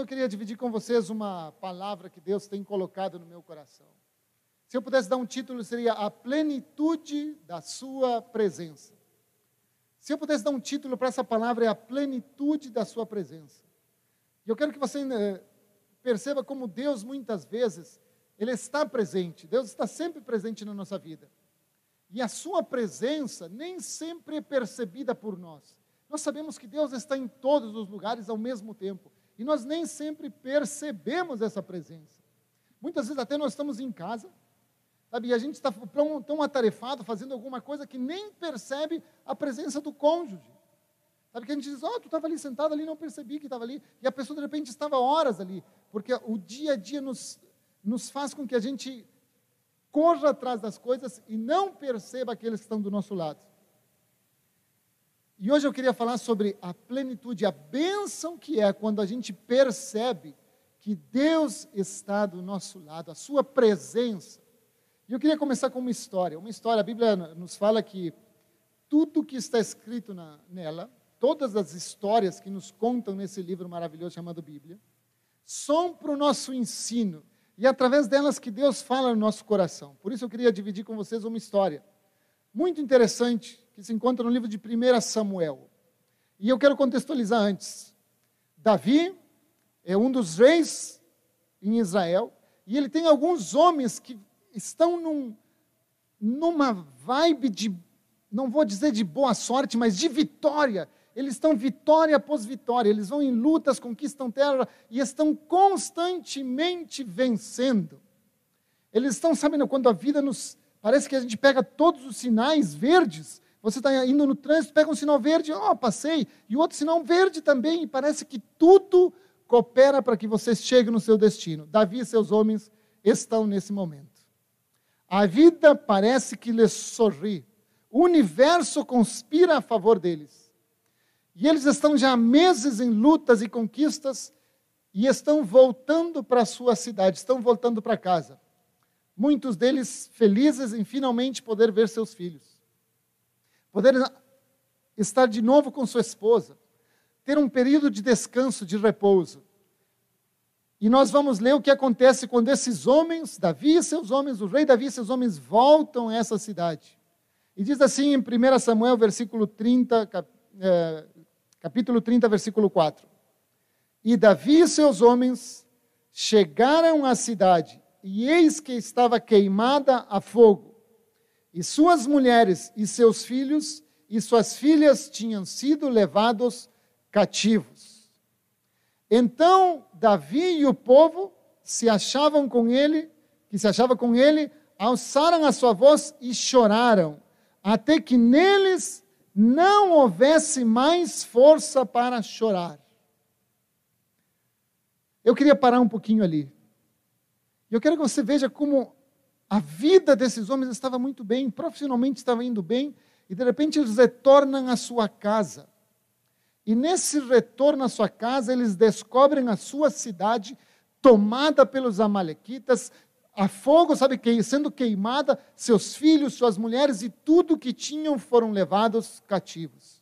eu queria dividir com vocês uma palavra que Deus tem colocado no meu coração. Se eu pudesse dar um título, seria A Plenitude da Sua Presença. Se eu pudesse dar um título para essa palavra, é A Plenitude da Sua Presença. E eu quero que você eh, perceba como Deus, muitas vezes, Ele está presente. Deus está sempre presente na nossa vida. E a Sua presença nem sempre é percebida por nós. Nós sabemos que Deus está em todos os lugares ao mesmo tempo. E nós nem sempre percebemos essa presença. Muitas vezes até nós estamos em casa, sabe, e a gente está tão, tão atarefado fazendo alguma coisa que nem percebe a presença do cônjuge. Sabe que a gente diz, ó, oh, tu estava ali sentado ali, não percebi que estava ali, e a pessoa de repente estava horas ali, porque o dia a dia nos, nos faz com que a gente corra atrás das coisas e não perceba aqueles que estão do nosso lado. E hoje eu queria falar sobre a plenitude, a bênção que é quando a gente percebe que Deus está do nosso lado, a sua presença. E eu queria começar com uma história. Uma história, a Bíblia nos fala que tudo que está escrito na, nela, todas as histórias que nos contam nesse livro maravilhoso chamado Bíblia, são para o nosso ensino. E é através delas que Deus fala no nosso coração. Por isso eu queria dividir com vocês uma história muito interessante que se encontra no livro de 1 Samuel. E eu quero contextualizar antes. Davi é um dos reis em Israel, e ele tem alguns homens que estão num, numa vibe de, não vou dizer de boa sorte, mas de vitória. Eles estão vitória após vitória, eles vão em lutas, conquistam terra e estão constantemente vencendo. Eles estão sabendo quando a vida nos. Parece que a gente pega todos os sinais verdes você está indo no trânsito, pega um sinal verde, ó, oh, passei, e outro sinal verde também, e parece que tudo coopera para que você chegue no seu destino. Davi e seus homens estão nesse momento. A vida parece que lhes sorri. O universo conspira a favor deles. E eles estão já meses em lutas e conquistas e estão voltando para sua cidade, estão voltando para casa. Muitos deles felizes em finalmente poder ver seus filhos poder estar de novo com sua esposa, ter um período de descanso, de repouso. E nós vamos ler o que acontece quando esses homens, Davi e seus homens, o rei Davi e seus homens voltam a essa cidade. E diz assim em 1 Samuel, versículo 30, é, capítulo 30, versículo 4. E Davi e seus homens chegaram à cidade, e eis que estava queimada a fogo e suas mulheres e seus filhos e suas filhas tinham sido levados cativos. Então Davi e o povo se achavam com ele, que se achava com ele, alçaram a sua voz e choraram, até que neles não houvesse mais força para chorar. Eu queria parar um pouquinho ali. Eu quero que você veja como a vida desses homens estava muito bem, profissionalmente estava indo bem, e de repente eles retornam à sua casa. E nesse retorno à sua casa, eles descobrem a sua cidade tomada pelos amalequitas, a fogo, sabe, sendo queimada, seus filhos, suas mulheres e tudo que tinham foram levados cativos.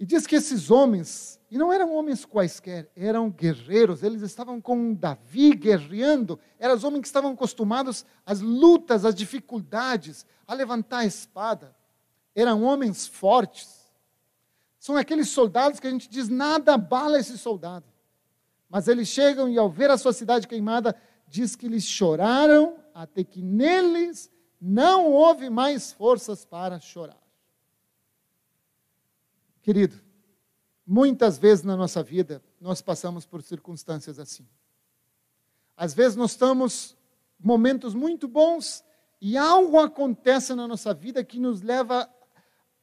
E diz que esses homens e não eram homens quaisquer, eram guerreiros, eles estavam com Davi guerreando, eram os homens que estavam acostumados às lutas, às dificuldades, a levantar a espada. Eram homens fortes. São aqueles soldados que a gente diz: nada abala esse soldado. Mas eles chegam e, ao ver a sua cidade queimada, diz que eles choraram até que neles não houve mais forças para chorar. Querido, Muitas vezes na nossa vida, nós passamos por circunstâncias assim. Às vezes nós estamos momentos muito bons e algo acontece na nossa vida que nos leva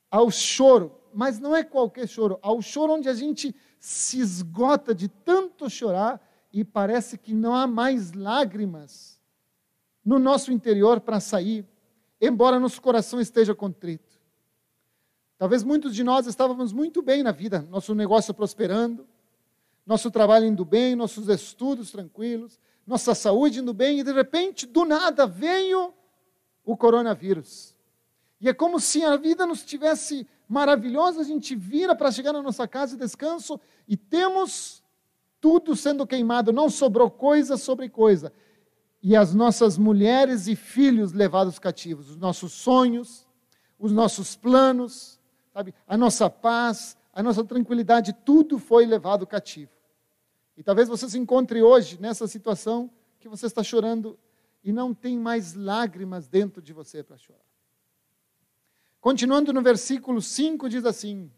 ao choro, mas não é qualquer choro, ao choro onde a gente se esgota de tanto chorar e parece que não há mais lágrimas no nosso interior para sair, embora nosso coração esteja contrito. Talvez muitos de nós estávamos muito bem na vida, nosso negócio prosperando, nosso trabalho indo bem, nossos estudos tranquilos, nossa saúde indo bem, e de repente, do nada, veio o coronavírus. E é como se a vida nos tivesse maravilhosa, a gente vira para chegar na nossa casa e descanso, e temos tudo sendo queimado, não sobrou coisa sobre coisa. E as nossas mulheres e filhos levados cativos, os nossos sonhos, os nossos planos, sabe, a nossa paz, a nossa tranquilidade, tudo foi levado cativo. E talvez você se encontre hoje nessa situação que você está chorando e não tem mais lágrimas dentro de você para chorar. Continuando no versículo 5, diz assim: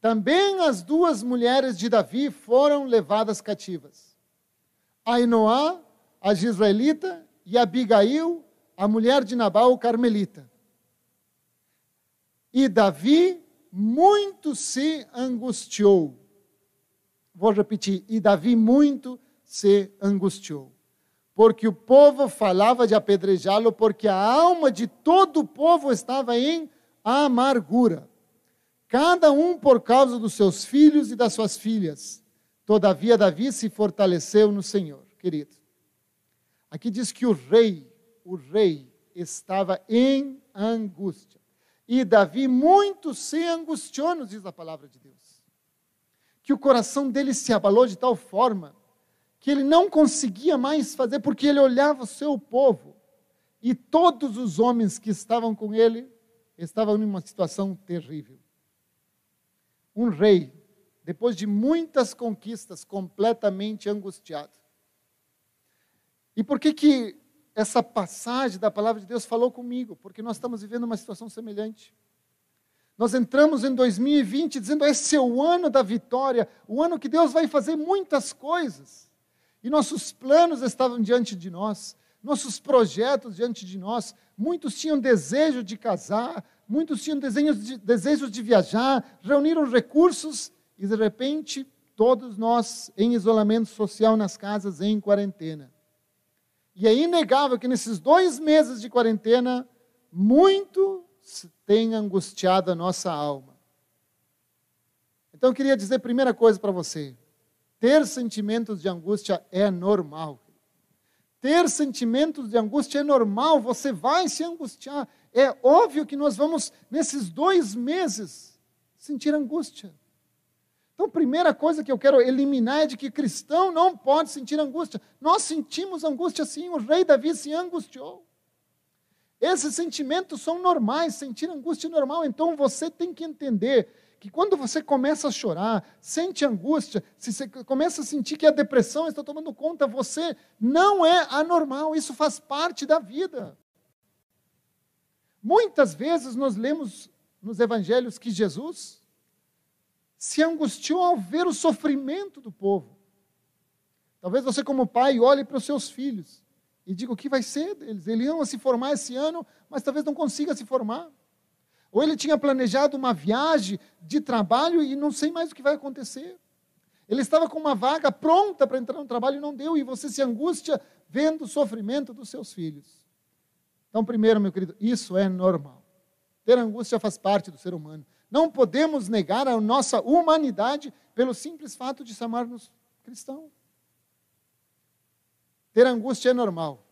Também as duas mulheres de Davi foram levadas cativas. Ainoá, a Gisraelita, e Abigail, a mulher de Nabal, o Carmelita. E Davi muito se angustiou. Vou repetir, e Davi muito se angustiou. Porque o povo falava de apedrejá-lo, porque a alma de todo o povo estava em amargura. Cada um por causa dos seus filhos e das suas filhas. Todavia, Davi se fortaleceu no Senhor, querido. Aqui diz que o rei, o rei, estava em angústia. E Davi muito se angustiou, nos diz a palavra de Deus. Que o coração dele se abalou de tal forma que ele não conseguia mais fazer, porque ele olhava o seu povo e todos os homens que estavam com ele estavam numa situação terrível. Um rei, depois de muitas conquistas, completamente angustiado. E por que que essa passagem da palavra de Deus falou comigo, porque nós estamos vivendo uma situação semelhante. Nós entramos em 2020 dizendo: esse é o ano da vitória, o ano que Deus vai fazer muitas coisas. E nossos planos estavam diante de nós, nossos projetos diante de nós. Muitos tinham desejo de casar, muitos tinham de, desejos de viajar, reuniram recursos e, de repente, todos nós em isolamento social nas casas, em quarentena. E é inegável que nesses dois meses de quarentena, muito tem angustiado a nossa alma. Então eu queria dizer primeira coisa para você: ter sentimentos de angústia é normal. Ter sentimentos de angústia é normal, você vai se angustiar. É óbvio que nós vamos, nesses dois meses, sentir angústia. Então, primeira coisa que eu quero eliminar é de que cristão não pode sentir angústia. Nós sentimos angústia sim, o rei Davi se angustiou. Esses sentimentos são normais, sentir angústia é normal. Então você tem que entender que quando você começa a chorar, sente angústia, se você começa a sentir que a depressão está tomando conta, você não é anormal, isso faz parte da vida. Muitas vezes nós lemos nos evangelhos que Jesus se angustiou ao ver o sofrimento do povo. Talvez você, como pai, olhe para os seus filhos e diga o que vai ser deles. Eles iam se formar esse ano, mas talvez não consiga se formar. Ou ele tinha planejado uma viagem de trabalho e não sei mais o que vai acontecer. Ele estava com uma vaga pronta para entrar no trabalho e não deu, e você se angustia vendo o sofrimento dos seus filhos. Então, primeiro, meu querido, isso é normal. Ter angústia faz parte do ser humano. Não podemos negar a nossa humanidade pelo simples fato de chamarmos cristão. Ter angústia é normal.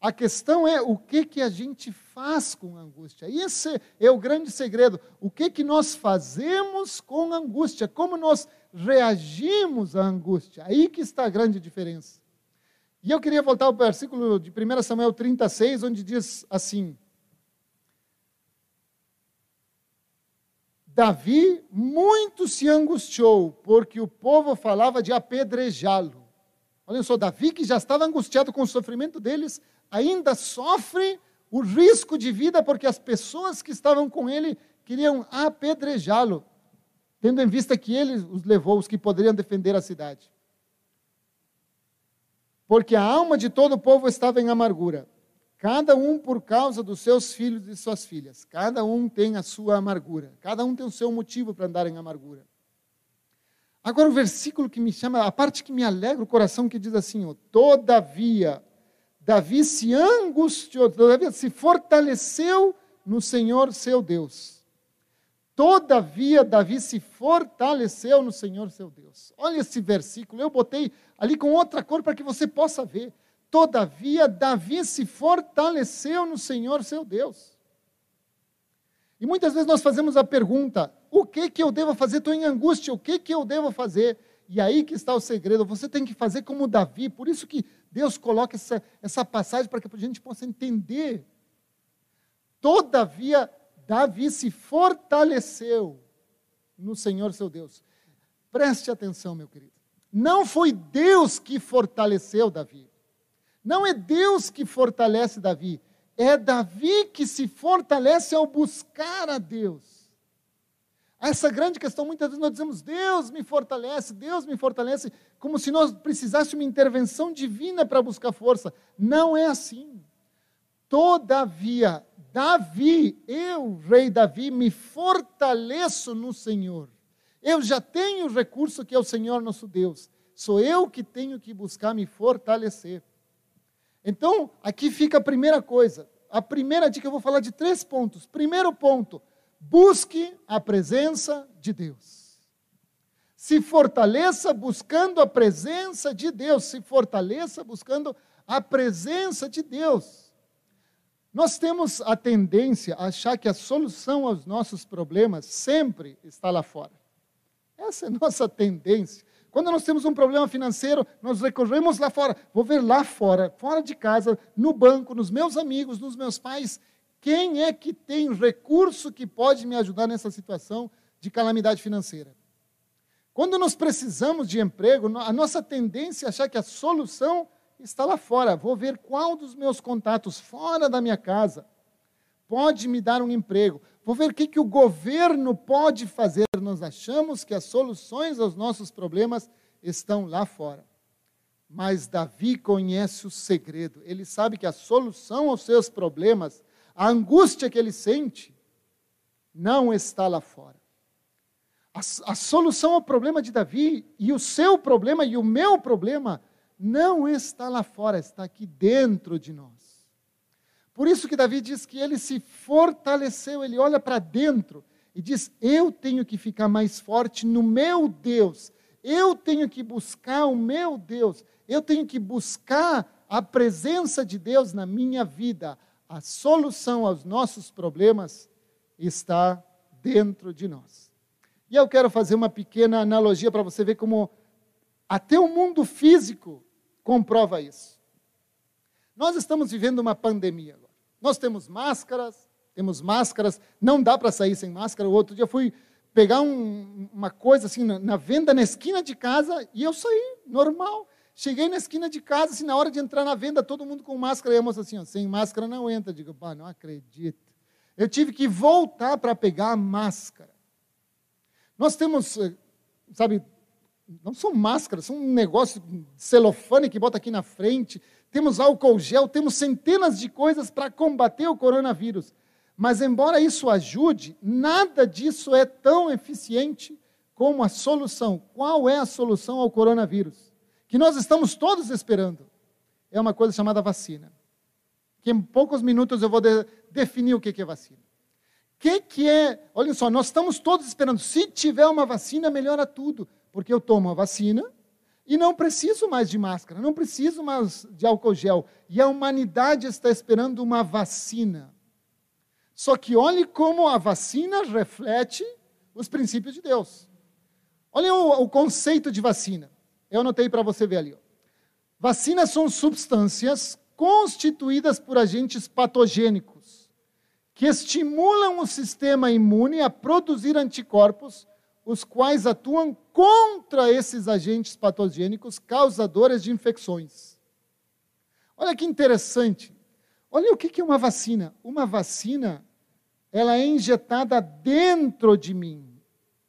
A questão é o que, que a gente faz com a angústia. Esse é o grande segredo. O que, que nós fazemos com a angústia? Como nós reagimos à angústia? Aí que está a grande diferença. E eu queria voltar ao versículo de 1 Samuel 36, onde diz assim: Davi muito se angustiou, porque o povo falava de apedrejá-lo. Olha só, Davi, que já estava angustiado com o sofrimento deles, ainda sofre o risco de vida, porque as pessoas que estavam com ele queriam apedrejá-lo, tendo em vista que ele os levou, os que poderiam defender a cidade. Porque a alma de todo o povo estava em amargura cada um por causa dos seus filhos e suas filhas. Cada um tem a sua amargura. Cada um tem o seu motivo para andar em amargura. Agora o versículo que me chama, a parte que me alegra o coração, que diz assim: ó, Todavia, Davi se angustiou, todavia se fortaleceu no Senhor seu Deus. Todavia, Davi se fortaleceu no Senhor seu Deus. Olha esse versículo, eu botei ali com outra cor para que você possa ver. Todavia, Davi se fortaleceu no Senhor seu Deus. E muitas vezes nós fazemos a pergunta: o que que eu devo fazer? Estou em angústia, o que que eu devo fazer? E aí que está o segredo. Você tem que fazer como Davi. Por isso que Deus coloca essa, essa passagem para que a gente possa entender. Todavia, Davi se fortaleceu no Senhor seu Deus. Preste atenção, meu querido. Não foi Deus que fortaleceu Davi. Não é Deus que fortalece Davi. É Davi que se fortalece ao buscar a Deus. Essa grande questão, muitas vezes nós dizemos, Deus me fortalece, Deus me fortalece, como se nós precisássemos uma intervenção divina para buscar força. Não é assim. Todavia, Davi, eu, rei Davi, me fortaleço no Senhor. Eu já tenho o recurso que é o Senhor nosso Deus. Sou eu que tenho que buscar me fortalecer. Então, aqui fica a primeira coisa. A primeira dica, eu vou falar de três pontos. Primeiro ponto, busque a presença de Deus. Se fortaleça buscando a presença de Deus. Se fortaleça buscando a presença de Deus. Nós temos a tendência a achar que a solução aos nossos problemas sempre está lá fora. Essa é a nossa tendência. Quando nós temos um problema financeiro, nós recorremos lá fora. Vou ver lá fora, fora de casa, no banco, nos meus amigos, nos meus pais, quem é que tem recurso que pode me ajudar nessa situação de calamidade financeira? Quando nós precisamos de emprego, a nossa tendência é achar que a solução está lá fora. Vou ver qual dos meus contatos fora da minha casa pode me dar um emprego. Vou ver o que, que o governo pode fazer. Nós achamos que as soluções aos nossos problemas estão lá fora. Mas Davi conhece o segredo. Ele sabe que a solução aos seus problemas a angústia que ele sente não está lá fora. A, a, solução ao problema de Davi e o seu problema e o meu problema não está lá fora, está aqui dentro de nós. Por isso que Davi diz que ele se fortaleceu, ele olha para dentro e diz: Eu tenho que ficar mais forte no meu Deus, eu tenho que buscar o meu Deus, eu tenho que buscar a presença de Deus na minha vida, a solução aos nossos problemas está dentro de nós. E eu quero fazer uma pequena analogia para você ver como até o mundo físico comprova isso. Nós estamos vivendo uma pandemia agora. Nós temos máscaras, temos máscaras, não dá para sair sem máscara. O outro dia fui pegar um, uma coisa assim na, na, venda na esquina de casa e eu saí normal. Cheguei na esquina de casa, assim, na hora de entrar na venda, todo mundo com máscara. E a moça assim, ó, sem máscara não entra. Digo, pá, não acredito. Eu tive que voltar para pegar a máscara. Nós temos, eh, sabe, não são máscaras, são um negócio celofane que bota aqui na frente. Temos álcool gel, temos centenas de coisas para combater o coronavírus. Mas, embora isso ajude, nada disso é tão eficiente como a solução. Qual é a solução ao coronavírus? que nós estamos todos esperando é uma coisa chamada vacina. Que em poucos minutos eu vou de, definir o que é vacina. O que, que é? Olha só, nós estamos todos esperando. Se tiver uma vacina, melhora tudo. Porque eu tomo a vacina e não preciso mais de máscara, não preciso mais de álcool gel. E a humanidade está esperando uma vacina. Só que olhe como a vacina reflete os princípios de Deus. Olha o, o conceito de vacina. Eu anotei para você ver ali. Ó. Vacinas são substâncias constituídas por agentes patogênicos que estimulam o sistema imune a produzir anticorpos, os quais atuam contra esses agentes patogênicos causadores de infecções. Olha que interessante. Olha o que é uma vacina. Uma vacina, ela é injetada dentro de mim.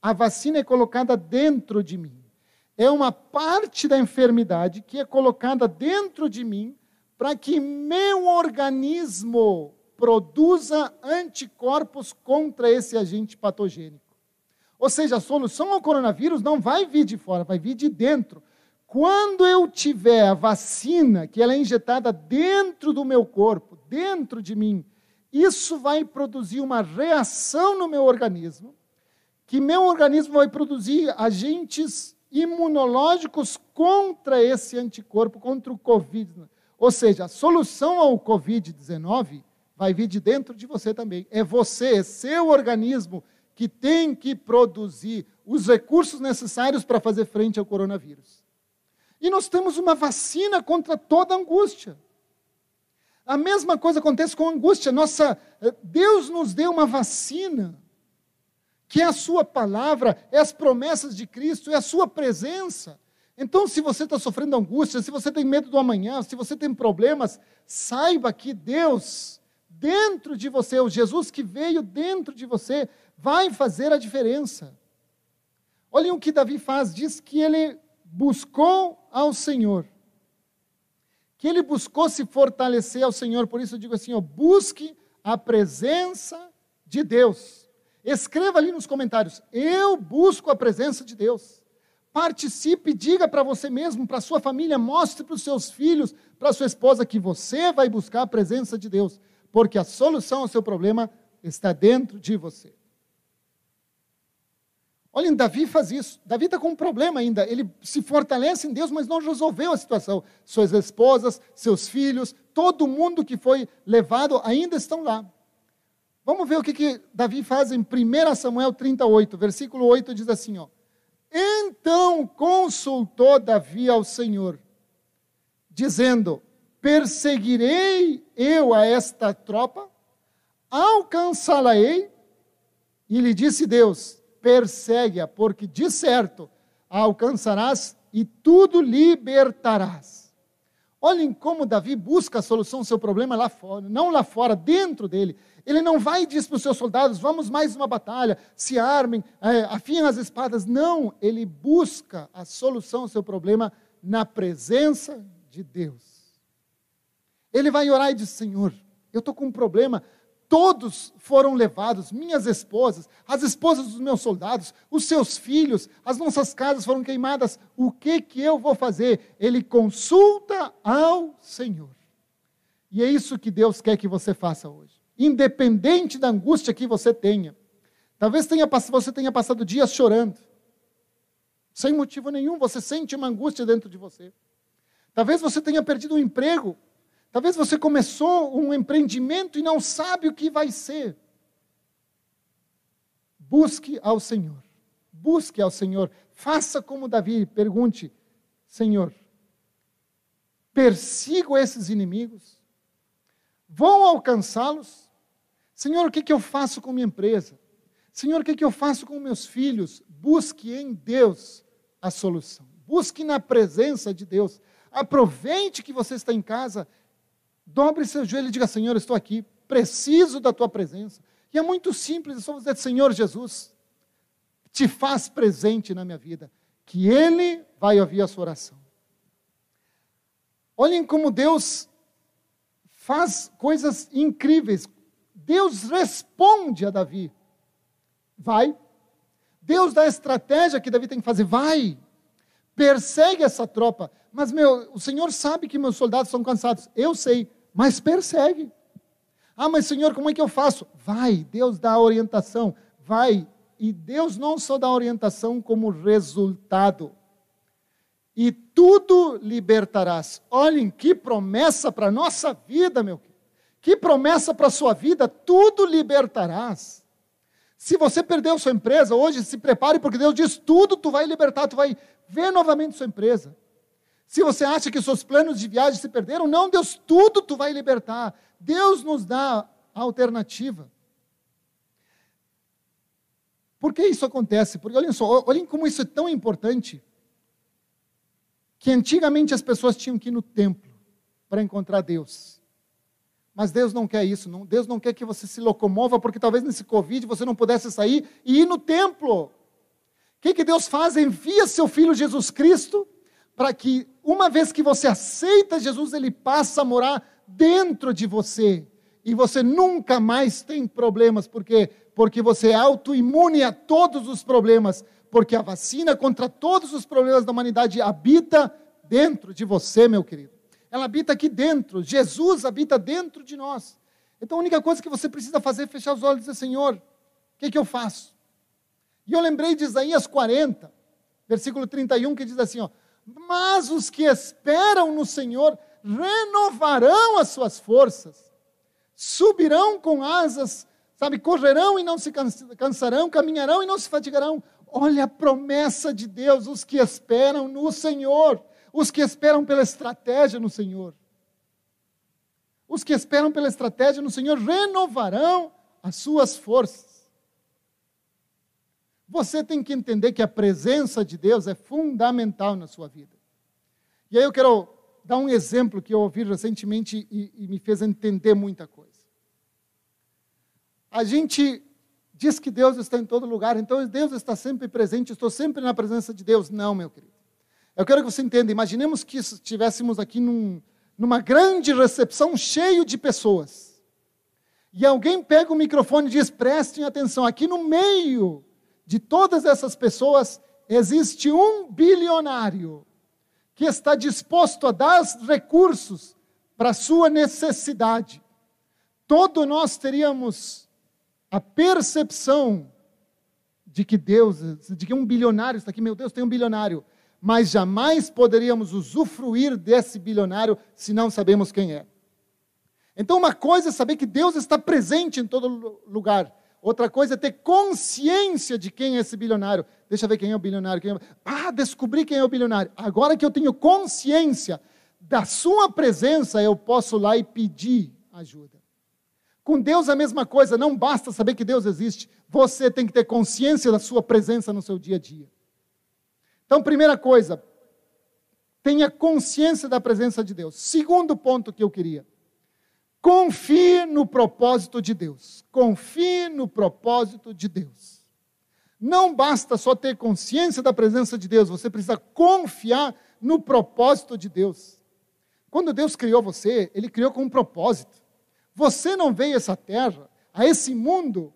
A vacina é colocada dentro de mim é uma parte da enfermidade que é colocada dentro de mim para que meu organismo produza anticorpos contra esse agente patogênico. Ou seja, a solução ao coronavírus não vai vir de fora, vai vir de dentro. Quando eu tiver a vacina, que ela é injetada dentro do meu corpo, dentro de mim, isso vai produzir uma reação no meu organismo, que meu organismo vai produzir agentes imunológicos contra esse anticorpo, contra o Covid. Ou seja, a solução ao Covid-19 vai vir de dentro de você também. É você, é seu organismo que tem que produzir os recursos necessários para fazer frente ao coronavírus. E nós temos uma vacina contra toda angústia. A mesma coisa acontece com a angústia. Nossa, Deus nos deu uma vacina, que é a Sua palavra, é as promessas de Cristo, é a Sua presença. Então, se você está sofrendo angústia, se você tem medo do amanhã, se você tem problemas, saiba que Deus, dentro de você, o Jesus que veio dentro de você, vai fazer a diferença. Olhem o que Davi faz, diz que ele buscou ao Senhor. Que ele buscou se fortalecer ao Senhor, por isso eu digo assim: ó, busque a presença de Deus. Escreva ali nos comentários: eu busco a presença de Deus. Participe, diga para você mesmo, para sua família, mostre para os seus filhos, para sua esposa que você vai buscar a presença de Deus, porque a solução ao seu problema está dentro de você. Olhem, Davi faz isso. Davi está com um problema ainda. Ele se fortalece em Deus, mas não resolveu a situação. Suas esposas, seus filhos, todo mundo que foi levado ainda estão lá. Vamos ver o que, que Davi faz em 1 Samuel 38, versículo 8 diz assim: ó. Então consultou Davi ao Senhor, dizendo: Perseguirei eu a esta tropa? Alcançá-la-ei? E lhe disse Deus: Persegue-a, porque de certo a alcançarás e tudo libertarás. Olhem como Davi busca a solução do seu problema lá fora, não lá fora, dentro dele. Ele não vai e diz para os seus soldados: vamos mais uma batalha, se armem, é, afiem as espadas. Não, ele busca a solução ao seu problema na presença de Deus. Ele vai orar e diz: Senhor, eu estou com um problema, todos foram levados, minhas esposas, as esposas dos meus soldados, os seus filhos, as nossas casas foram queimadas. O que que eu vou fazer? Ele consulta ao Senhor. E é isso que Deus quer que você faça hoje. Independente da angústia que você tenha. Talvez tenha, você tenha passado dias chorando. Sem motivo nenhum, você sente uma angústia dentro de você. Talvez você tenha perdido um emprego Talvez você começou um empreendimento e não sabe o que vai ser. Busque ao Senhor. Busque ao Senhor. Faça como Davi, pergunte: Senhor, persigo esses inimigos? Vão alcançá-los? Senhor, o que, que eu faço com minha empresa? Senhor, o que, que eu faço com meus filhos? Busque em Deus a solução. Busque na presença de Deus. Aproveite que você está em casa Dobre seu joelho e diga: Senhor, estou aqui, preciso da tua presença. E é muito simples, é só dizer: Senhor Jesus, te faz presente na minha vida, que Ele vai ouvir a sua oração. Olhem como Deus faz coisas incríveis. Deus responde a Davi: vai. Deus dá a estratégia que Davi tem que fazer: vai. Persegue essa tropa. Mas, meu, o Senhor sabe que meus soldados são cansados. Eu sei mas persegue. Ah, mas Senhor, como é que eu faço? Vai, Deus dá a orientação, vai. E Deus não só dá orientação como resultado. E tudo libertarás. Olhem que promessa para a nossa vida, meu. Que promessa para a sua vida, tudo libertarás. Se você perdeu sua empresa hoje, se prepare, porque Deus diz tudo, tu vai libertar, tu vai ver novamente sua empresa. Se você acha que seus planos de viagem se perderam, não, Deus, tudo tu vai libertar. Deus nos dá a alternativa. Por que isso acontece? Porque olhem só, olhem como isso é tão importante. Que antigamente as pessoas tinham que ir no templo para encontrar Deus. Mas Deus não quer isso. Deus não quer que você se locomova, porque talvez nesse Covid você não pudesse sair e ir no templo. O que, que Deus faz? Envia seu filho Jesus Cristo para que, uma vez que você aceita Jesus, ele passa a morar dentro de você. E você nunca mais tem problemas, porque porque você é autoimune a todos os problemas, porque a vacina contra todos os problemas da humanidade habita dentro de você, meu querido. Ela habita aqui dentro. Jesus habita dentro de nós. Então a única coisa que você precisa fazer é fechar os olhos e dizer: Senhor, o que, que eu faço? E eu lembrei de Isaías 40, versículo 31, que diz assim: ó, mas os que esperam no Senhor renovarão as suas forças, subirão com asas, sabe, correrão e não se cansarão, caminharão e não se fatigarão, Olha a promessa de Deus, os que esperam no Senhor, os que esperam pela estratégia no Senhor. Os que esperam pela estratégia no Senhor renovarão as suas forças. Você tem que entender que a presença de Deus é fundamental na sua vida. E aí eu quero dar um exemplo que eu ouvi recentemente e, e me fez entender muita coisa. A gente diz que Deus está em todo lugar, então Deus está sempre presente, estou sempre na presença de Deus. Não, meu querido. Eu quero que você entenda, imaginemos que estivéssemos aqui num, numa grande recepção cheio de pessoas. E alguém pega o microfone e diz: prestem atenção, aqui no meio de todas essas pessoas existe um bilionário que está disposto a dar recursos para a sua necessidade. Todos nós teríamos a percepção de que Deus, de que um bilionário está aqui, meu Deus, tem um bilionário, mas jamais poderíamos usufruir desse bilionário se não sabemos quem é. Então, uma coisa é saber que Deus está presente em todo lugar. Outra coisa é ter consciência de quem é esse bilionário. Deixa eu ver quem é o bilionário. Quem é... Ah, descobri quem é o bilionário. Agora que eu tenho consciência da sua presença, eu posso lá e pedir ajuda. Com Deus a mesma coisa, não basta saber que Deus existe, você tem que ter consciência da sua presença no seu dia a dia. Então, primeira coisa, tenha consciência da presença de Deus. Segundo ponto que eu queria, confie no propósito de Deus. Confie no propósito de Deus. Não basta só ter consciência da presença de Deus, você precisa confiar no propósito de Deus. Quando Deus criou você, Ele criou com um propósito. Você não veio a essa terra, a esse mundo,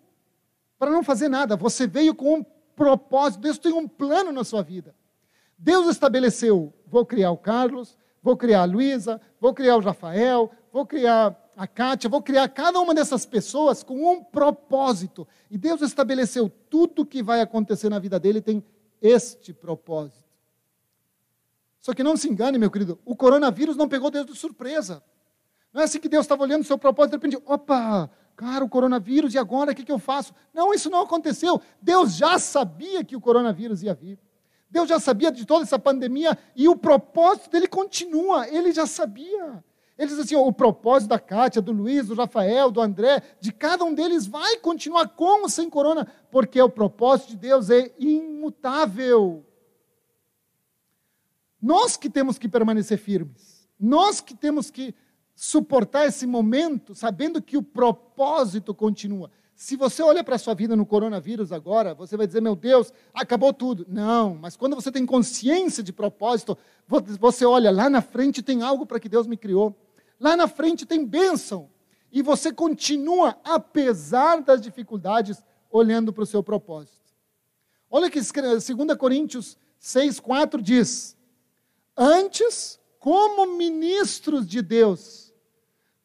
para não fazer nada. Você veio com um propósito. Deus tem um plano na sua vida. Deus estabeleceu: vou criar o Carlos, vou criar a Luísa, vou criar o Rafael, vou criar a Kátia, vou criar cada uma dessas pessoas com um propósito. E Deus estabeleceu tudo que vai acontecer na vida dele tem este propósito. Só que não se engane, meu querido, o coronavírus não pegou Deus de surpresa. Não é assim que Deus estava olhando o seu propósito e de repente, opa, cara, o coronavírus, e agora o que, que eu faço? Não, isso não aconteceu. Deus já sabia que o coronavírus ia vir. Deus já sabia de toda essa pandemia e o propósito dele continua, ele já sabia. Ele diz assim: o propósito da Kátia, do Luiz, do Rafael, do André, de cada um deles vai continuar com ou sem corona, porque o propósito de Deus é imutável. Nós que temos que permanecer firmes, nós que temos que suportar esse momento sabendo que o propósito continua. Se você olha para a sua vida no coronavírus agora, você vai dizer, meu Deus, acabou tudo. Não, mas quando você tem consciência de propósito, você olha, lá na frente tem algo para que Deus me criou. Lá na frente tem bênção. E você continua, apesar das dificuldades, olhando para o seu propósito. Olha que 2 Coríntios 6, 4 diz: Antes, como ministros de Deus,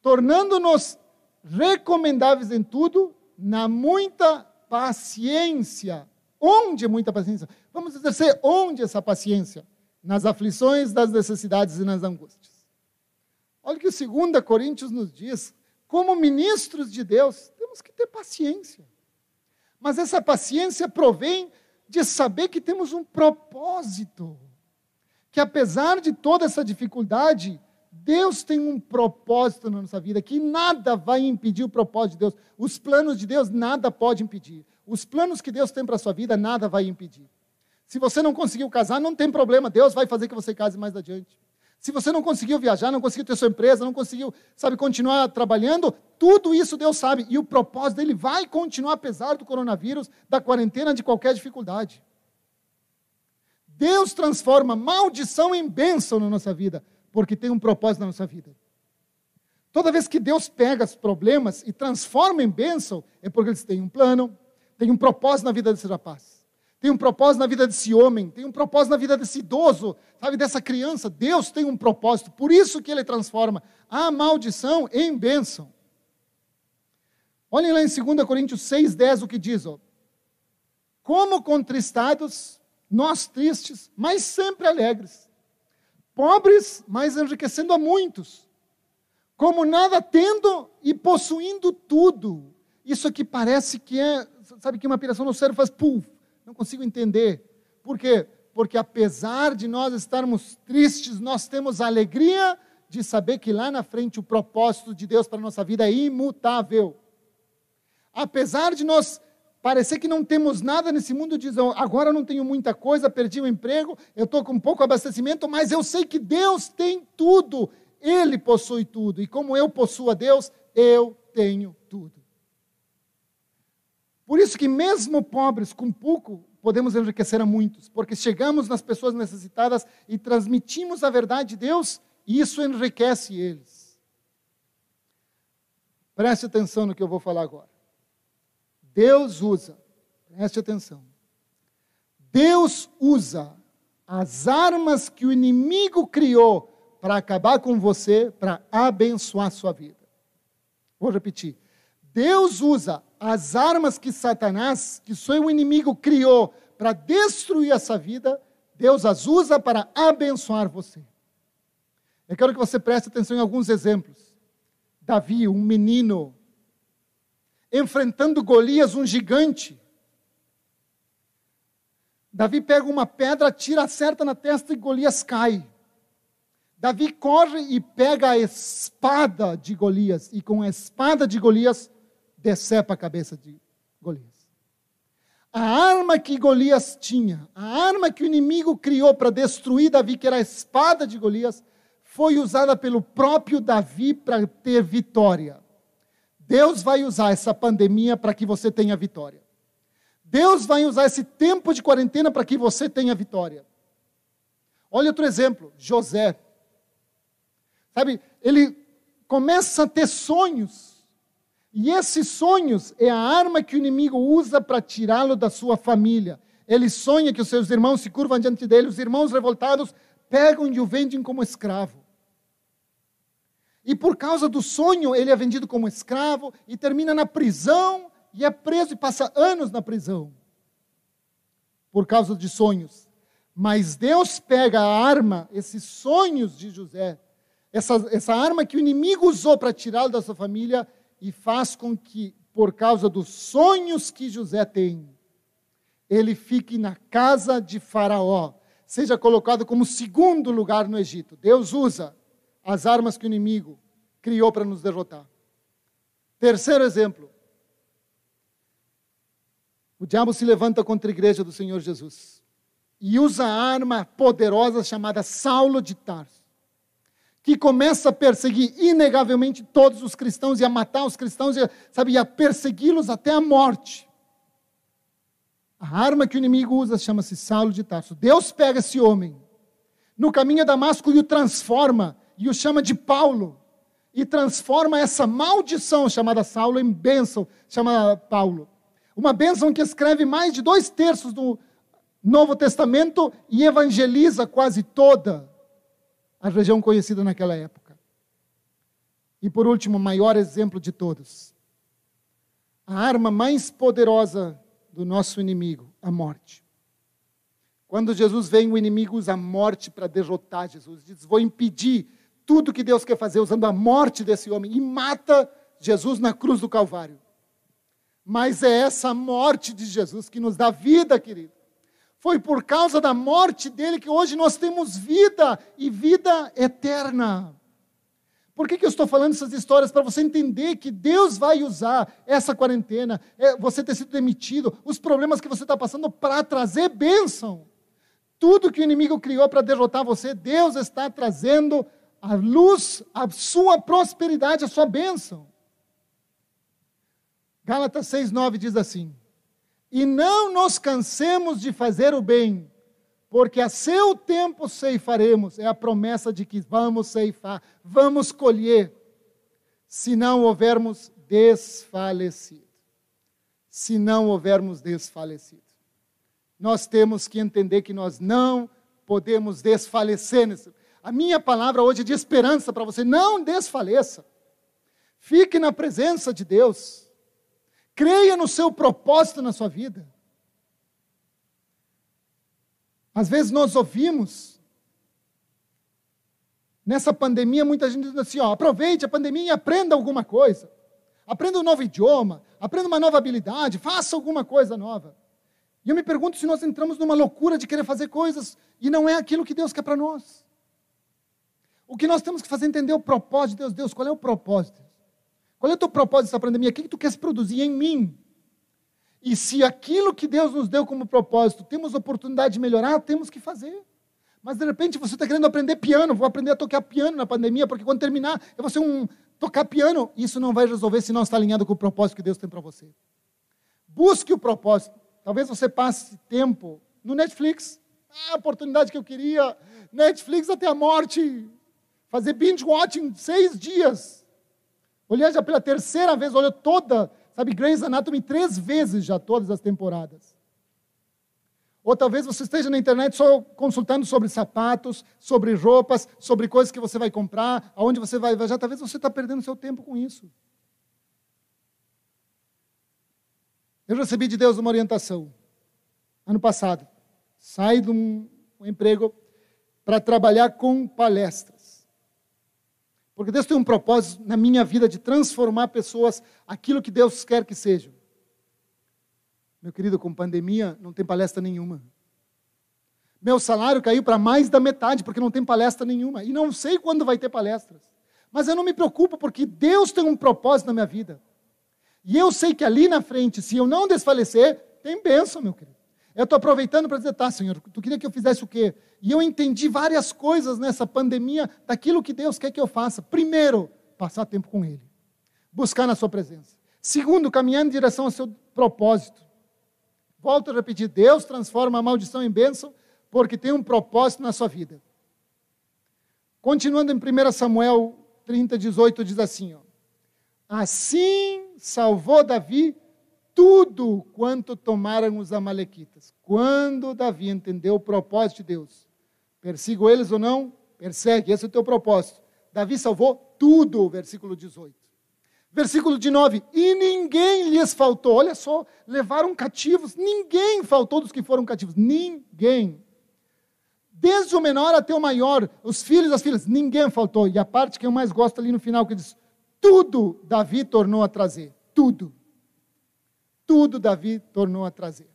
tornando-nos recomendáveis em tudo, na muita paciência. Onde muita paciência? Vamos exercer onde essa paciência? Nas aflições, das necessidades e nas angústias. Olha o que o 2 Coríntios nos diz. Como ministros de Deus, temos que ter paciência. Mas essa paciência provém de saber que temos um propósito. Que apesar de toda essa dificuldade, Deus tem um propósito na nossa vida que nada vai impedir o propósito de Deus. Os planos de Deus nada pode impedir. Os planos que Deus tem para a sua vida nada vai impedir. Se você não conseguiu casar, não tem problema, Deus vai fazer que você case mais adiante. Se você não conseguiu viajar, não conseguiu ter sua empresa, não conseguiu, sabe, continuar trabalhando, tudo isso Deus sabe. E o propósito dele vai continuar apesar do coronavírus, da quarentena, de qualquer dificuldade. Deus transforma maldição em bênção na nossa vida porque tem um propósito na nossa vida. Toda vez que Deus pega os problemas e transforma em bênção, é porque Ele tem um plano, tem um propósito na vida desse rapaz, tem um propósito na vida desse homem, tem um propósito na vida desse idoso, sabe, dessa criança. Deus tem um propósito, por isso que Ele transforma a maldição em bênção. Olhem lá em 2 Coríntios 6, 10 o que diz: ó, Como contristados, nós tristes, mas sempre alegres pobres, mas enriquecendo a muitos, como nada tendo e possuindo tudo. Isso aqui parece que é, sabe que uma piração no cérebro faz puf, Não consigo entender. Por quê? Porque apesar de nós estarmos tristes, nós temos a alegria de saber que lá na frente o propósito de Deus para a nossa vida é imutável. Apesar de nós parecer que não temos nada nesse mundo, diz, agora eu não tenho muita coisa, perdi o emprego, eu estou com pouco abastecimento, mas eu sei que Deus tem tudo, Ele possui tudo, e como eu possuo a Deus, eu tenho tudo. Por isso que mesmo pobres, com pouco, podemos enriquecer a muitos, porque chegamos nas pessoas necessitadas e transmitimos a verdade de Deus, e isso enriquece eles. Preste atenção no que eu vou falar agora. Deus usa, preste atenção, Deus usa as armas que o inimigo criou para acabar com você, para abençoar a sua vida. Vou repetir. Deus usa as armas que Satanás, que seu inimigo, criou para destruir essa vida, Deus as usa para abençoar você. Eu quero que você preste atenção em alguns exemplos. Davi, um menino enfrentando Golias, um gigante. Davi pega uma pedra, tira, acerta na testa e Golias cai. Davi corre e pega a espada de Golias, e com a espada de Golias, decepa a cabeça de Golias. A arma que Golias tinha, a arma que o inimigo criou para destruir Davi, que era a espada de Golias, foi usada pelo próprio Davi para ter vitória. Deus vai usar essa pandemia para que você tenha vitória. Deus vai usar esse tempo de quarentena para que você tenha vitória. Olha outro exemplo, José. Sabe, ele começa a ter sonhos. E esses sonhos é a arma que o inimigo usa para tirá-lo da sua família. Ele sonha que os seus irmãos se curvam diante dele, os irmãos revoltados pegam e o vendem como escravo. E por causa do sonho, ele é vendido como escravo e termina na prisão e é preso e passa anos na prisão. Por causa de sonhos. Mas Deus pega a arma, esses sonhos de José, essa, essa arma que o inimigo usou para tirá-lo da sua família, e faz com que, por causa dos sonhos que José tem, ele fique na casa de Faraó, seja colocado como segundo lugar no Egito. Deus usa as armas que o inimigo criou para nos derrotar. Terceiro exemplo. O diabo se levanta contra a igreja do Senhor Jesus e usa a arma poderosa chamada Saulo de Tarso, que começa a perseguir inegavelmente todos os cristãos e a matar os cristãos, e, sabe, e a persegui-los até a morte. A arma que o inimigo usa chama-se Saulo de Tarso. Deus pega esse homem no caminho a Damasco e o transforma e o chama de Paulo e transforma essa maldição chamada Saulo em bênção chamada Paulo. Uma bênção que escreve mais de dois terços do Novo Testamento e evangeliza quase toda a região conhecida naquela época. E por último, o maior exemplo de todos. A arma mais poderosa do nosso inimigo, a morte. Quando Jesus vem, o inimigo usa a morte para derrotar Jesus. Diz: Vou impedir tudo que Deus quer fazer usando a morte desse homem e mata Jesus na cruz do Calvário. Mas é essa morte de Jesus que nos dá vida, querido. Foi por causa da morte dele que hoje nós temos vida e vida eterna. Por que, que eu estou falando essas histórias? Para você entender que Deus vai usar essa quarentena, é, você ter sido demitido, os problemas que você está passando para trazer bênção. Tudo que o inimigo criou para derrotar você, Deus está trazendo a luz, a sua prosperidade, a sua bênção. Gálatas 6,9 diz assim: E não nos cansemos de fazer o bem, porque a seu tempo ceifaremos, é a promessa de que vamos ceifar, vamos colher, se não houvermos desfalecido. Se não houvermos desfalecido. Nós temos que entender que nós não podemos desfalecer a minha palavra hoje é de esperança para você. Não desfaleça. Fique na presença de Deus. Creia no seu propósito na sua vida. Às vezes nós ouvimos, nessa pandemia, muita gente diz assim: ó, aproveite a pandemia e aprenda alguma coisa. Aprenda um novo idioma, aprenda uma nova habilidade, faça alguma coisa nova. E eu me pergunto se nós entramos numa loucura de querer fazer coisas e não é aquilo que Deus quer para nós. O que nós temos que fazer é entender o propósito de Deus. Deus, qual é o propósito? Qual é o teu propósito dessa pandemia? O que, que tu queres produzir em mim? E se aquilo que Deus nos deu como propósito temos oportunidade de melhorar, temos que fazer. Mas de repente você está querendo aprender piano, vou aprender a tocar piano na pandemia, porque quando terminar eu vou ser um tocar piano. Isso não vai resolver se não está alinhado com o propósito que Deus tem para você. Busque o propósito. Talvez você passe tempo no Netflix. Ah, a oportunidade que eu queria. Netflix até a morte. Fazer binge watching seis dias. Olhei já pela terceira vez, olhou toda, sabe, Grey's Anatomy três vezes já, todas as temporadas. Ou talvez você esteja na internet só consultando sobre sapatos, sobre roupas, sobre coisas que você vai comprar, aonde você vai viajar. Talvez você está perdendo seu tempo com isso. Eu recebi de Deus uma orientação ano passado. Sai de um, um emprego para trabalhar com palestras. Porque Deus tem um propósito na minha vida de transformar pessoas aquilo que Deus quer que sejam. Meu querido, com pandemia não tem palestra nenhuma. Meu salário caiu para mais da metade, porque não tem palestra nenhuma. E não sei quando vai ter palestras. Mas eu não me preocupo, porque Deus tem um propósito na minha vida. E eu sei que ali na frente, se eu não desfalecer, tem bênção, meu querido. Eu estou aproveitando para dizer, tá, Senhor, tu queria que eu fizesse o quê? E eu entendi várias coisas nessa pandemia daquilo que Deus quer que eu faça. Primeiro, passar tempo com Ele, buscar na Sua presença. Segundo, caminhar em direção ao seu propósito. Volto a repetir: Deus transforma a maldição em bênção porque tem um propósito na sua vida. Continuando em 1 Samuel 30, 18, diz assim: ó, Assim salvou Davi tudo quanto tomaram os Amalequitas. Quando Davi entendeu o propósito de Deus, persigo eles ou não? Persegue, esse é o teu propósito. Davi salvou tudo, versículo 18. Versículo de 9: E ninguém lhes faltou. Olha só, levaram cativos, ninguém faltou dos que foram cativos. Ninguém. Desde o menor até o maior, os filhos as filhas, ninguém faltou. E a parte que eu mais gosto ali no final, que diz: Tudo Davi tornou a trazer. Tudo. Tudo Davi tornou a trazer.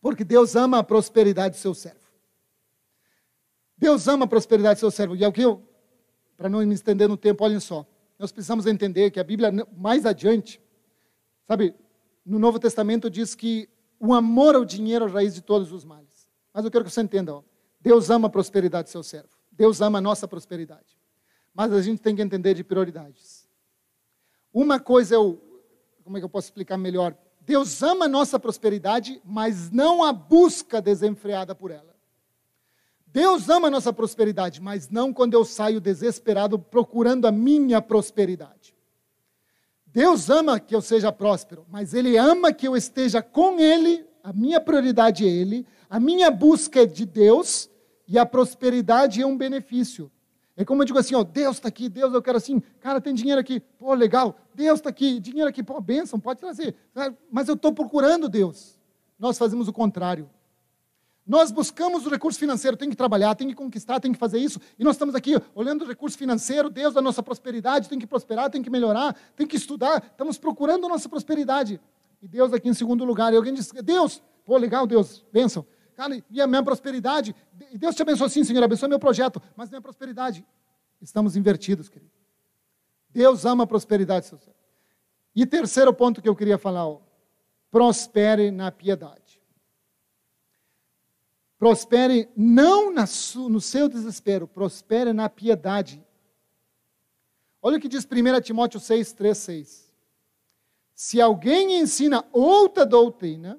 Porque Deus ama a prosperidade do seu servo. Deus ama a prosperidade do seu servo. E é o que eu, para não me estender no tempo, olhem só nós precisamos entender que a Bíblia, mais adiante, sabe, no Novo Testamento diz que o amor ao dinheiro é a raiz de todos os males. Mas eu quero que você entenda, ó, Deus ama a prosperidade do seu servo. Deus ama a nossa prosperidade. Mas a gente tem que entender de prioridades. Uma coisa é o. Como é que eu posso explicar melhor? Deus ama a nossa prosperidade, mas não a busca desenfreada por ela. Deus ama a nossa prosperidade, mas não quando eu saio desesperado procurando a minha prosperidade. Deus ama que eu seja próspero, mas Ele ama que eu esteja com Ele, a minha prioridade é Ele, a minha busca é de Deus, e a prosperidade é um benefício. É como eu digo assim, ó, Deus está aqui, Deus, eu quero assim, cara, tem dinheiro aqui, pô, legal, Deus está aqui, dinheiro aqui, pô, bênção, pode trazer. Mas eu estou procurando Deus. Nós fazemos o contrário. Nós buscamos o recurso financeiro, tem que trabalhar, tem que conquistar, tem que fazer isso. E nós estamos aqui olhando o recurso financeiro, Deus da nossa prosperidade, tem que prosperar, tem que melhorar, tem que estudar. Estamos procurando a nossa prosperidade. E Deus aqui em segundo lugar. E alguém diz: Deus, pô, legal, Deus, bênção. Cara, e a minha prosperidade? E Deus te abençoe sim, Senhor, abençoe meu projeto, mas minha prosperidade. Estamos invertidos, querido. Deus ama a prosperidade. E terceiro ponto que eu queria falar: ó, prospere na piedade. Prospere não no seu desespero, prospere na piedade. Olha o que diz 1 Timóteo 6, 3, 6. Se alguém ensina outra doutrina,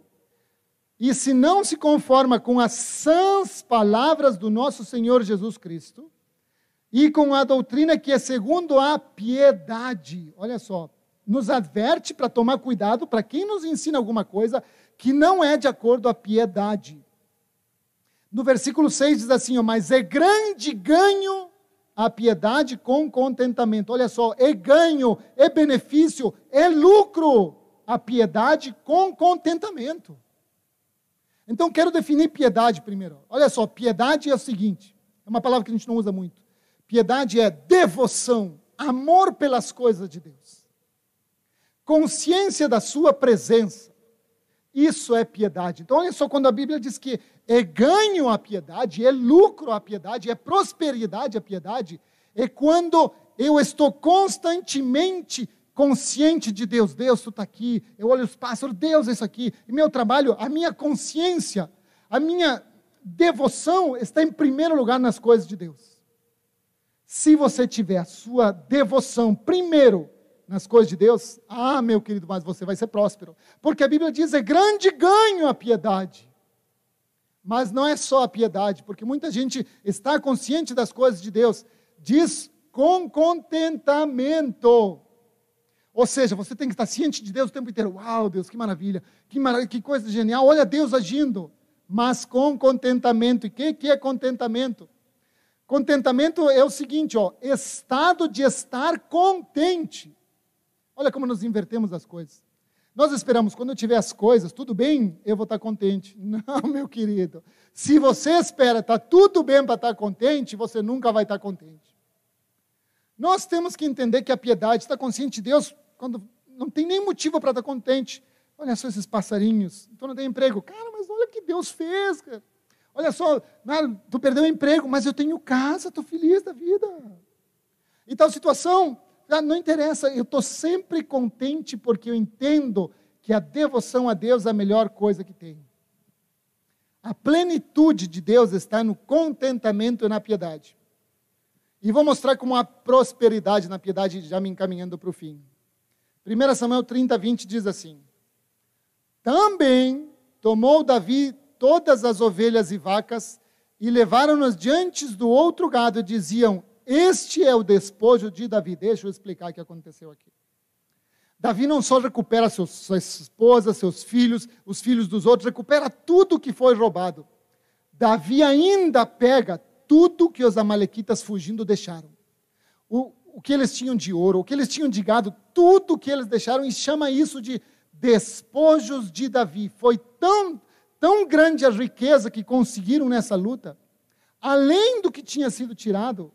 e se não se conforma com as sãs palavras do nosso Senhor Jesus Cristo, e com a doutrina que é segundo a piedade, olha só, nos adverte para tomar cuidado para quem nos ensina alguma coisa que não é de acordo à piedade. No versículo 6 diz assim: Mas é grande ganho a piedade com contentamento. Olha só, é ganho, é benefício, é lucro a piedade com contentamento. Então, quero definir piedade primeiro. Olha só, piedade é o seguinte: é uma palavra que a gente não usa muito. Piedade é devoção, amor pelas coisas de Deus, consciência da Sua presença Isso é piedade. Então, olha só, quando a Bíblia diz que é ganho a piedade, é lucro a piedade, é prosperidade a piedade, é quando eu estou constantemente consciente de Deus. Deus, tu está aqui. Eu olho os pássaros, Deus, isso aqui. E meu trabalho, a minha consciência, a minha devoção está em primeiro lugar nas coisas de Deus. Se você tiver a sua devoção primeiro nas coisas de Deus, ah, meu querido, mas você vai ser próspero. Porque a Bíblia diz: é grande ganho a piedade. Mas não é só a piedade, porque muita gente está consciente das coisas de Deus, diz com contentamento. Ou seja, você tem que estar ciente de Deus o tempo inteiro. Uau, Deus, que maravilha, que, que coisa genial. Olha Deus agindo, mas com contentamento. E o que, que é contentamento? Contentamento é o seguinte, ó, estado de estar contente. Olha como nos invertemos as coisas. Nós esperamos, quando eu tiver as coisas, tudo bem, eu vou estar contente. Não, meu querido. Se você espera, está tudo bem para estar contente, você nunca vai estar contente. Nós temos que entender que a piedade está consciente de Deus quando não tem nem motivo para estar contente. Olha só esses passarinhos, então não tem emprego. Cara, mas olha o que Deus fez, cara. Olha só, tu perdeu o emprego, mas eu tenho casa, estou feliz da vida. E tal situação, não interessa, eu estou sempre contente porque eu entendo que a devoção a Deus é a melhor coisa que tem. A plenitude de Deus está no contentamento e na piedade. E vou mostrar como há prosperidade na piedade, já me encaminhando para o fim. 1 Samuel 30, 20 diz assim: Também tomou Davi todas as ovelhas e vacas e levaram-nas diante do outro gado e diziam: Este é o despojo de Davi. Deixa eu explicar o que aconteceu aqui. Davi não só recupera seus, sua esposa, seus filhos, os filhos dos outros, recupera tudo que foi roubado. Davi ainda pega tudo que os amalequitas fugindo deixaram. O, o que eles tinham de ouro, o que eles tinham de gado, tudo que eles deixaram, e chama isso de despojos de Davi. Foi tão, tão grande a riqueza que conseguiram nessa luta, além do que tinha sido tirado,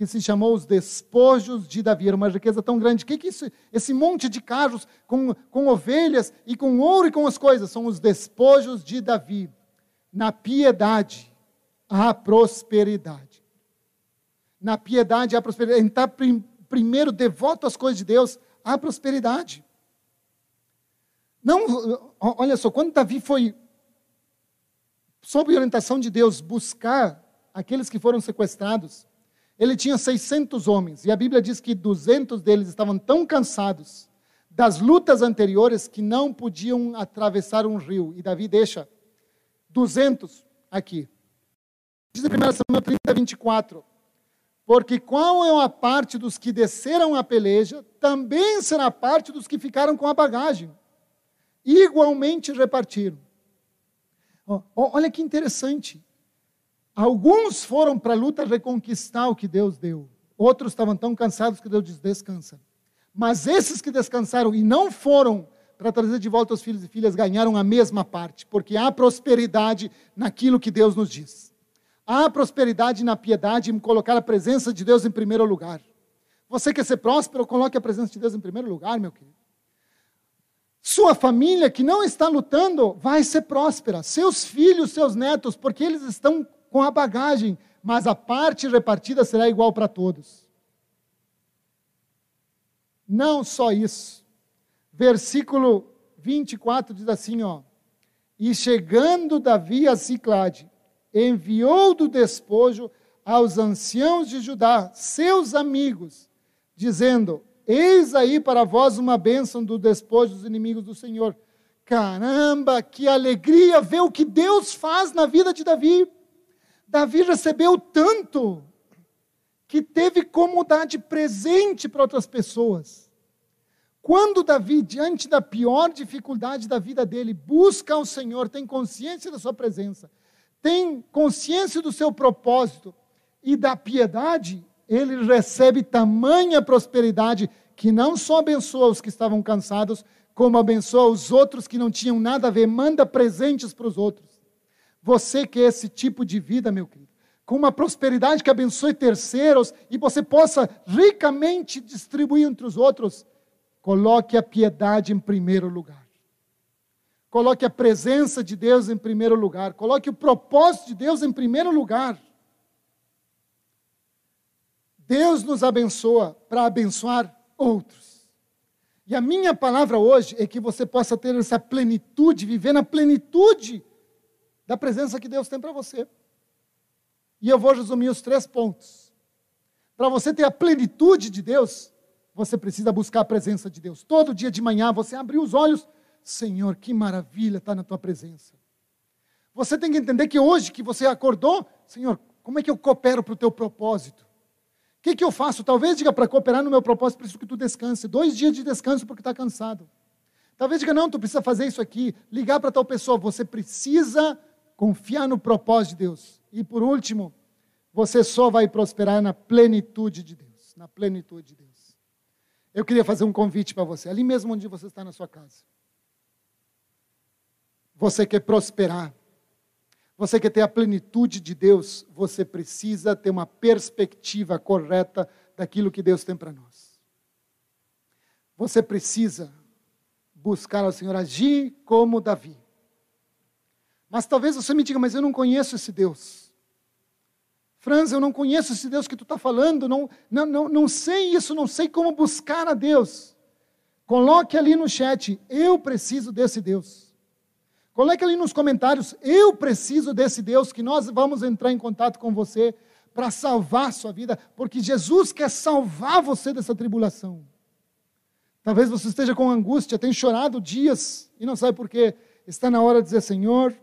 que se chamou os despojos de Davi. Era uma riqueza tão grande. O que, que isso? Esse monte de carros com, com ovelhas e com ouro e com as coisas são os despojos de Davi. Na piedade, a prosperidade na piedade há prosperidade. Em estar prim, primeiro devoto às coisas de Deus, há prosperidade. Não, olha só, quando Davi foi, sob orientação de Deus, buscar aqueles que foram sequestrados, ele tinha 600 homens, e a Bíblia diz que 200 deles estavam tão cansados das lutas anteriores que não podiam atravessar um rio. E Davi deixa 200 aqui. Diz em 1 Samuel 30, 24: porque qual é a parte dos que desceram a peleja, também será parte dos que ficaram com a bagagem. Igualmente repartiram. Olha que interessante. Alguns foram para a luta reconquistar o que Deus deu. Outros estavam tão cansados que Deus diz: descansa. Mas esses que descansaram e não foram para trazer de volta os filhos e filhas ganharam a mesma parte, porque há prosperidade naquilo que Deus nos diz. Há prosperidade na piedade em colocar a presença de Deus em primeiro lugar. Você quer ser próspero, coloque a presença de Deus em primeiro lugar, meu querido. Sua família que não está lutando vai ser próspera. Seus filhos, seus netos, porque eles estão com a bagagem, mas a parte repartida será igual para todos. Não só isso. Versículo 24 diz assim, ó: E chegando Davi a Ciclade, enviou do despojo aos anciãos de Judá, seus amigos, dizendo: Eis aí para vós uma bênção do despojo dos inimigos do Senhor. Caramba, que alegria ver o que Deus faz na vida de Davi. Davi recebeu tanto que teve como dar de presente para outras pessoas. Quando Davi, diante da pior dificuldade da vida dele, busca o Senhor, tem consciência da sua presença, tem consciência do seu propósito e da piedade, ele recebe tamanha prosperidade que não só abençoa os que estavam cansados, como abençoa os outros que não tinham nada a ver, manda presentes para os outros. Você quer esse tipo de vida, meu querido, com uma prosperidade que abençoe terceiros e você possa ricamente distribuir entre os outros, coloque a piedade em primeiro lugar. Coloque a presença de Deus em primeiro lugar. Coloque o propósito de Deus em primeiro lugar. Deus nos abençoa para abençoar outros. E a minha palavra hoje é que você possa ter essa plenitude, viver na plenitude da presença que Deus tem para você. E eu vou resumir os três pontos. Para você ter a plenitude de Deus, você precisa buscar a presença de Deus. Todo dia de manhã você abrir os olhos, Senhor, que maravilha estar na tua presença. Você tem que entender que hoje que você acordou, Senhor, como é que eu coopero para o teu propósito? O que, que eu faço? Talvez diga para cooperar no meu propósito, preciso que tu descanse. Dois dias de descanso porque está cansado. Talvez diga, não, tu precisa fazer isso aqui, ligar para tal pessoa. Você precisa confiar no propósito de Deus. E por último, você só vai prosperar na plenitude de Deus. Na plenitude de Deus. Eu queria fazer um convite para você, ali mesmo onde você está na sua casa. Você quer prosperar você quer ter a plenitude de Deus, você precisa ter uma perspectiva correta daquilo que Deus tem para nós. Você precisa buscar ao Senhor agir como Davi. Mas talvez você me diga, mas eu não conheço esse Deus. Franz, eu não conheço esse Deus que tu está falando, não, não, não, não sei isso, não sei como buscar a Deus. Coloque ali no chat, eu preciso desse Deus. Coloque ali nos comentários, eu preciso desse Deus que nós vamos entrar em contato com você para salvar sua vida, porque Jesus quer salvar você dessa tribulação. Talvez você esteja com angústia, tenha chorado dias e não sabe por quê. Está na hora de dizer, Senhor,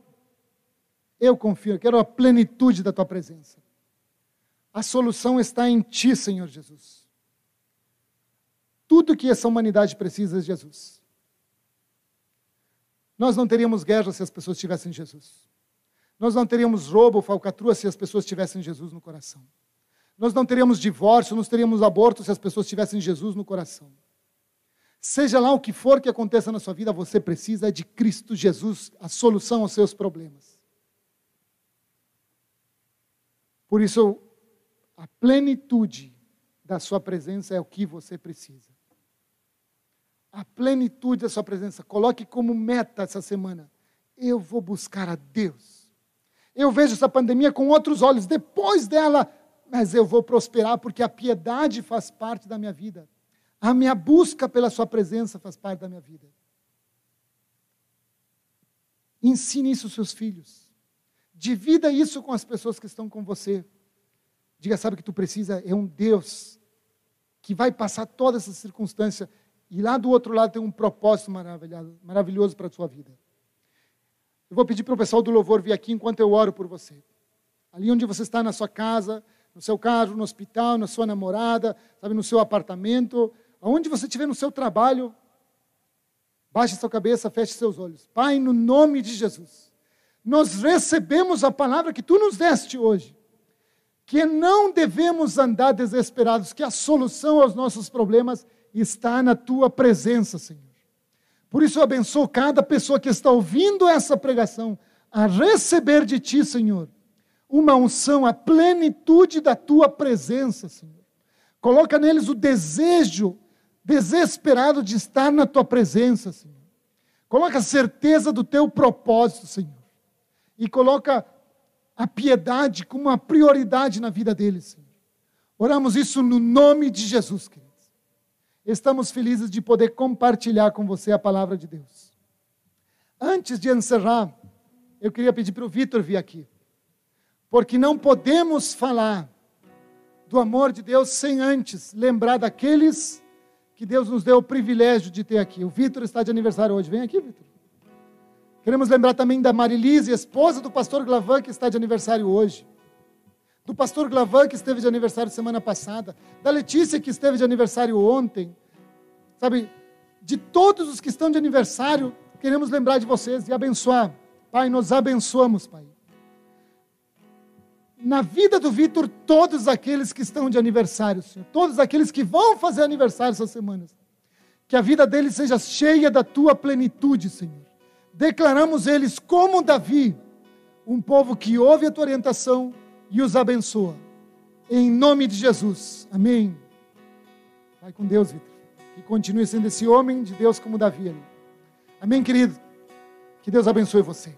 eu confio, eu quero a plenitude da tua presença. A solução está em ti, Senhor Jesus. Tudo que essa humanidade precisa é Jesus. Nós não teríamos guerra se as pessoas tivessem Jesus. Nós não teríamos roubo, falcatrua se as pessoas tivessem Jesus no coração. Nós não teríamos divórcio, nós teríamos aborto se as pessoas tivessem Jesus no coração. Seja lá o que for que aconteça na sua vida, você precisa de Cristo Jesus, a solução aos seus problemas. Por isso, a plenitude da sua presença é o que você precisa a plenitude da sua presença. Coloque como meta essa semana. Eu vou buscar a Deus. Eu vejo essa pandemia com outros olhos. Depois dela, mas eu vou prosperar porque a piedade faz parte da minha vida. A minha busca pela sua presença faz parte da minha vida. Ensine isso aos seus filhos. Divida isso com as pessoas que estão com você. Diga, sabe o que tu precisa? É um Deus que vai passar toda essa circunstância e lá do outro lado tem um propósito maravilhoso, para a sua vida. Eu vou pedir para o pessoal do louvor vir aqui enquanto eu oro por você. Ali onde você está na sua casa, no seu carro, no hospital, na sua namorada, sabe, no seu apartamento, aonde você estiver no seu trabalho, baixe sua cabeça, feche seus olhos. Pai, no nome de Jesus, nós recebemos a palavra que tu nos deste hoje, que não devemos andar desesperados, que a solução aos nossos problemas está na tua presença, Senhor. Por isso eu abençoo cada pessoa que está ouvindo essa pregação a receber de ti, Senhor, uma unção, a plenitude da tua presença, Senhor. Coloca neles o desejo desesperado de estar na tua presença, Senhor. Coloca a certeza do teu propósito, Senhor. E coloca a piedade como uma prioridade na vida deles, Senhor. Oramos isso no nome de Jesus, querido estamos felizes de poder compartilhar com você a palavra de Deus. Antes de encerrar, eu queria pedir para o Vitor vir aqui, porque não podemos falar do amor de Deus sem antes lembrar daqueles que Deus nos deu o privilégio de ter aqui. O Vitor está de aniversário hoje. Vem aqui, Vitor. Queremos lembrar também da Marilise, esposa do pastor Glavan, que está de aniversário hoje. Do pastor Glavan, que esteve de aniversário semana passada. Da Letícia, que esteve de aniversário ontem sabe, de todos os que estão de aniversário, queremos lembrar de vocês e abençoar. Pai, nós abençoamos, Pai. Na vida do Vitor, todos aqueles que estão de aniversário, Senhor, todos aqueles que vão fazer aniversário essas semanas, que a vida deles seja cheia da tua plenitude, Senhor. Declaramos eles como Davi, um povo que ouve a tua orientação e os abençoa. Em nome de Jesus. Amém. Vai com Deus, Vitor que continue sendo esse homem de Deus como Davi. Amém, querido? Que Deus abençoe você.